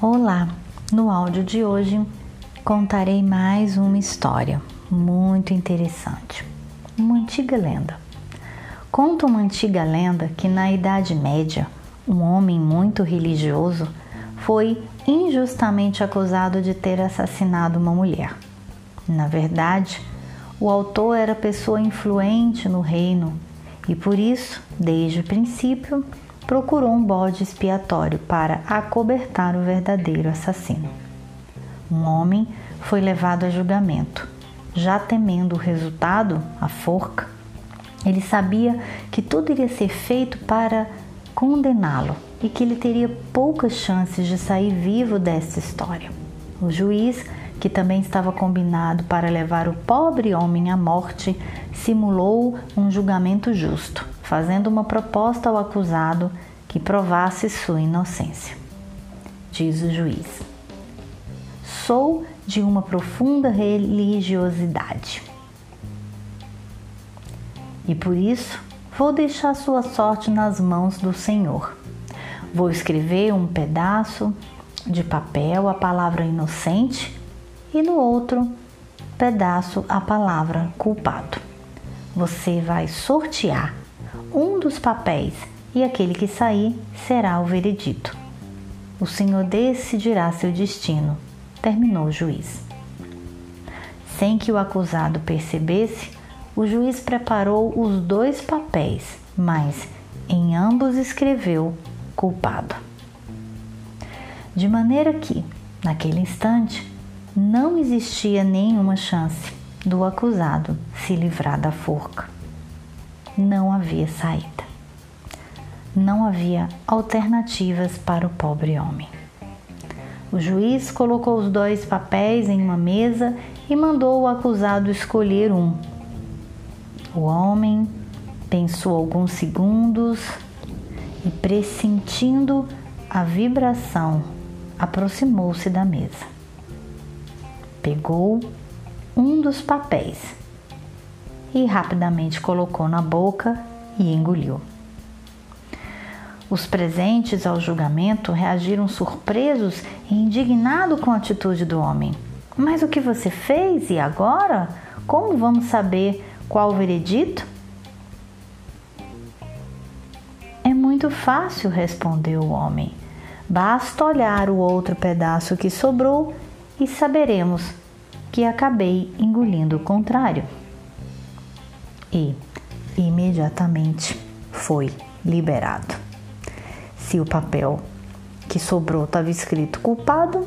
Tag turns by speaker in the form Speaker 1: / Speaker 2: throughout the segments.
Speaker 1: Olá! No áudio de hoje contarei mais uma história muito interessante. Uma antiga lenda. Conta uma antiga lenda que na Idade Média, um homem muito religioso foi injustamente acusado de ter assassinado uma mulher. Na verdade, o autor era pessoa influente no reino e por isso, desde o princípio, procurou um bode expiatório para acobertar o verdadeiro assassino. Um homem foi levado a julgamento. Já temendo o resultado, a forca, ele sabia que tudo iria ser feito para condená-lo e que ele teria poucas chances de sair vivo dessa história. O juiz, que também estava combinado para levar o pobre homem à morte, simulou um julgamento justo, fazendo uma proposta ao acusado que provasse sua inocência. Diz o juiz: Sou de uma profunda religiosidade. E por isso vou deixar sua sorte nas mãos do Senhor. Vou escrever um pedaço de papel a palavra inocente e no outro pedaço a palavra culpado. Você vai sortear um dos papéis e aquele que sair será o veredito. O Senhor decidirá seu destino, terminou o juiz. Sem que o acusado percebesse, o juiz preparou os dois papéis, mas em ambos escreveu culpado. De maneira que, naquele instante, não existia nenhuma chance do acusado se livrar da forca. Não havia saída não havia alternativas para o pobre homem. O juiz colocou os dois papéis em uma mesa e mandou o acusado escolher um. O homem pensou alguns segundos e, pressentindo a vibração, aproximou-se da mesa. Pegou um dos papéis e rapidamente colocou na boca e engoliu. Os presentes ao julgamento reagiram surpresos e indignados com a atitude do homem. Mas o que você fez e agora? Como vamos saber qual o veredito? É muito fácil, respondeu o homem. Basta olhar o outro pedaço que sobrou e saberemos que acabei engolindo o contrário. E imediatamente foi liberado. Se o papel que sobrou estava escrito culpado,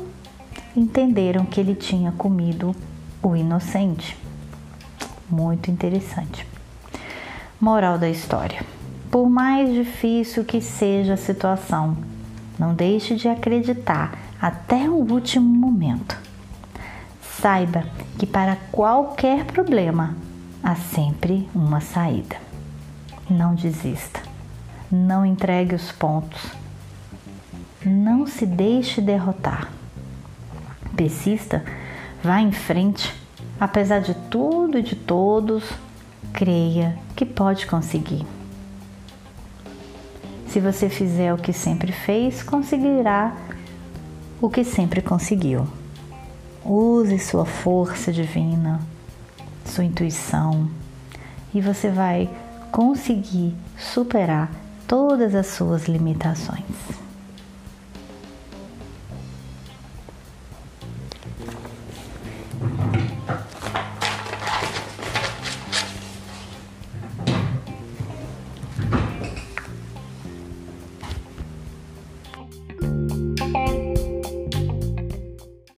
Speaker 1: entenderam que ele tinha comido o inocente. Muito interessante. Moral da história: por mais difícil que seja a situação, não deixe de acreditar até o último momento. Saiba que para qualquer problema há sempre uma saída. Não desista. Não entregue os pontos. Não se deixe derrotar. Persista, vá em frente. Apesar de tudo e de todos, creia que pode conseguir. Se você fizer o que sempre fez, conseguirá o que sempre conseguiu. Use sua força divina, sua intuição, e você vai conseguir superar todas as suas limitações.